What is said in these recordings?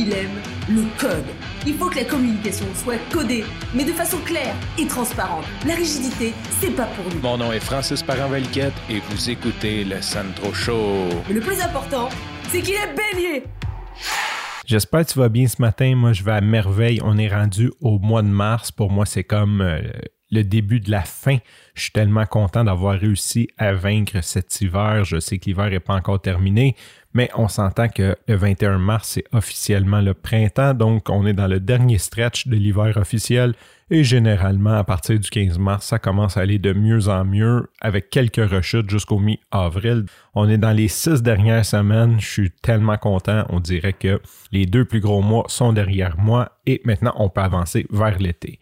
il aime le code. Il faut que la communication soit codée, mais de façon claire et transparente. La rigidité, c'est pas pour nous. Mon nom est Francis Parent-Valquette et vous écoutez le Sandro Show. Mais le plus important, c'est qu'il est bélier. J'espère que tu vas bien ce matin. Moi, je vais à merveille. On est rendu au mois de mars. Pour moi, c'est comme euh, le début de la fin. Je suis tellement content d'avoir réussi à vaincre cet hiver. Je sais que l'hiver n'est pas encore terminé, mais on s'entend que le 21 mars, c'est officiellement le printemps, donc on est dans le dernier stretch de l'hiver officiel. Et généralement, à partir du 15 mars, ça commence à aller de mieux en mieux avec quelques rechutes jusqu'au mi-avril. On est dans les six dernières semaines. Je suis tellement content. On dirait que les deux plus gros mois sont derrière moi et maintenant on peut avancer vers l'été.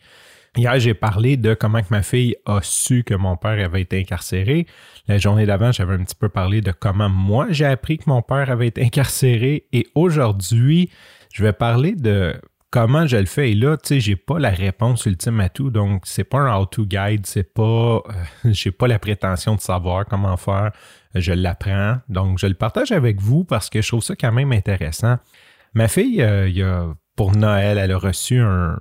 Hier, j'ai parlé de comment que ma fille a su que mon père avait été incarcéré. La journée d'avant, j'avais un petit peu parlé de comment moi j'ai appris que mon père avait été incarcéré. Et aujourd'hui, je vais parler de comment je le fais. Et là, tu sais, j'ai pas la réponse ultime à tout. Donc, c'est pas un how-to guide. C'est pas, euh, j'ai pas la prétention de savoir comment faire. Je l'apprends. Donc, je le partage avec vous parce que je trouve ça quand même intéressant. Ma fille, euh, il y a pour Noël, elle a reçu un,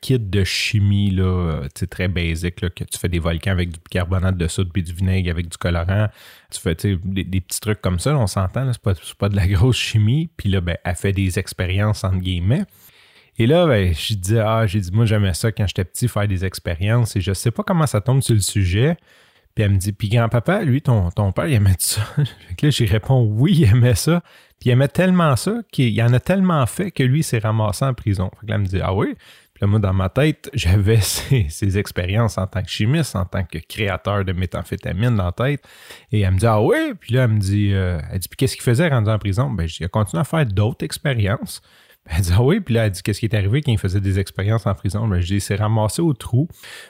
kit de chimie là, très basique, là, que tu fais des volcans avec du bicarbonate de soude puis du vinaigre avec du colorant. Tu fais des, des, petits trucs comme ça, on s'entend, c'est pas, pas de la grosse chimie. Puis là, ben, elle fait des expériences entre guillemets. Et là, ben, je dis, ah, j'ai dit, moi, j'aimais ça quand j'étais petit, faire des expériences et je sais pas comment ça tombe sur le sujet. Puis elle me dit, puis grand-papa, lui, ton, ton père, il aimait ça. là, j'y réponds, oui, il aimait ça. Puis il aimait tellement ça qu'il en a tellement fait que lui s'est ramassé en prison. Fait que là, elle me dit, ah oui? Puis là, moi, dans ma tête, j'avais ces, expériences en tant que chimiste, en tant que créateur de méthamphétamine dans la tête. Et elle me dit, ah oui? Puis là, elle me dit, euh, elle dit, puis qu'est-ce qu'il faisait rendu en prison? Ben, il a continué à faire d'autres expériences. Elle dit, ah oui, puis là, elle dit, qu'est-ce qui est arrivé quand il faisait des expériences en prison? Ben, je dis, il s'est ramassé au trou.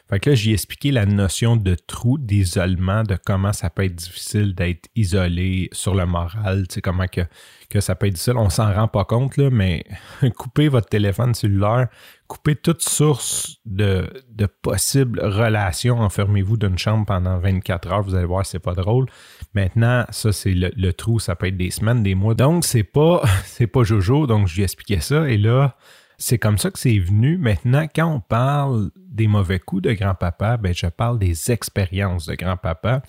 Fait que là, j'ai expliqué la notion de trou, d'isolement, de comment ça peut être difficile d'être isolé sur le moral, tu sais, comment que, que ça peut être difficile. On s'en rend pas compte, là, mais coupez votre téléphone cellulaire, coupez toute source de, de possibles relations, enfermez-vous d'une chambre pendant 24 heures, vous allez voir, c'est pas drôle. Maintenant, ça, c'est le, trou, ça peut être des semaines, des mois. Donc, c'est pas, pas Jojo, donc je lui expliquais ça. Et là, c'est comme ça que c'est venu. Maintenant, quand on parle des mauvais coups de grand-papa, ben, je parle des expériences de grand-papa.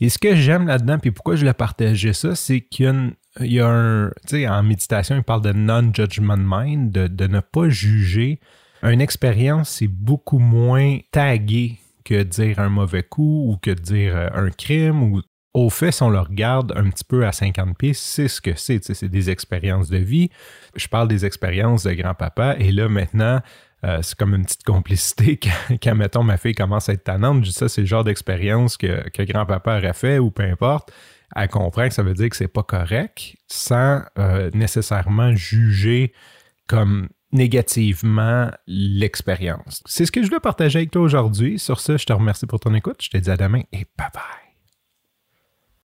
Et ce que j'aime là-dedans, puis pourquoi je l'ai partagé ça, c'est qu'il y a, un, tu sais, en méditation, il parle de non-judgment mind, de, de ne pas juger. Une expérience, c'est beaucoup moins tagué que dire un mauvais coup ou que dire euh, un crime ou au fait, si on le regarde un petit peu à 50 pieds, c'est ce que c'est. C'est des expériences de vie. Je parle des expériences de grand-papa. Et là, maintenant, euh, c'est comme une petite complicité quand, mettons, ma fille commence à être tannante. Je dis ça, c'est le genre d'expérience que, grand-papa aurait fait ou peu importe. Elle comprend que ça veut dire que c'est pas correct sans euh, nécessairement juger comme négativement l'expérience. C'est ce que je veux partager avec toi aujourd'hui. Sur ce, je te remercie pour ton écoute. Je te dis à demain et bye bye.